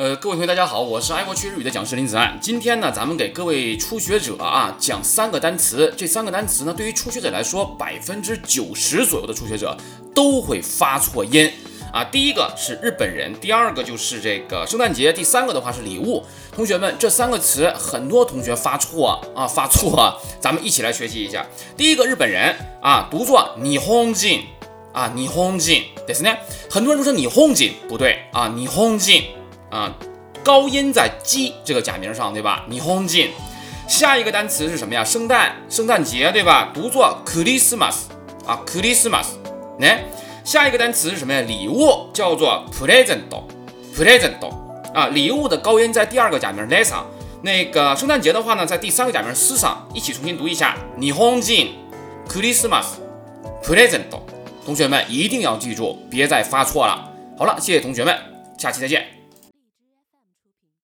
呃，各位同学，大家好，我是爱国趣日语的讲师林子安。今天呢，咱们给各位初学者啊讲三个单词。这三个单词呢，对于初学者来说，百分之九十左右的初学者都会发错音啊。第一个是日本人，第二个就是这个圣诞节，第三个的话是礼物。同学们，这三个词很多同学发错啊，发错，咱们一起来学习一下。第一个日本人啊，读作你红进啊，你红进，对是呢？很多人都说你红进不对啊，你红进。啊，高音在“鸡”这个假名上，对吧？霓虹金。下一个单词是什么呀？圣诞，圣诞节，对吧？读作 Christmas 啊，Christmas。来，下一个单词是什么呀？礼物，叫做 present，present。啊，礼物的高音在第二个假名 “le” 上。那个圣诞节的话呢，在第三个假名 “s” 上。一起重新读一下：霓虹金，Christmas，present。同学们一定要记住，别再发错了。好了，谢谢同学们，下期再见。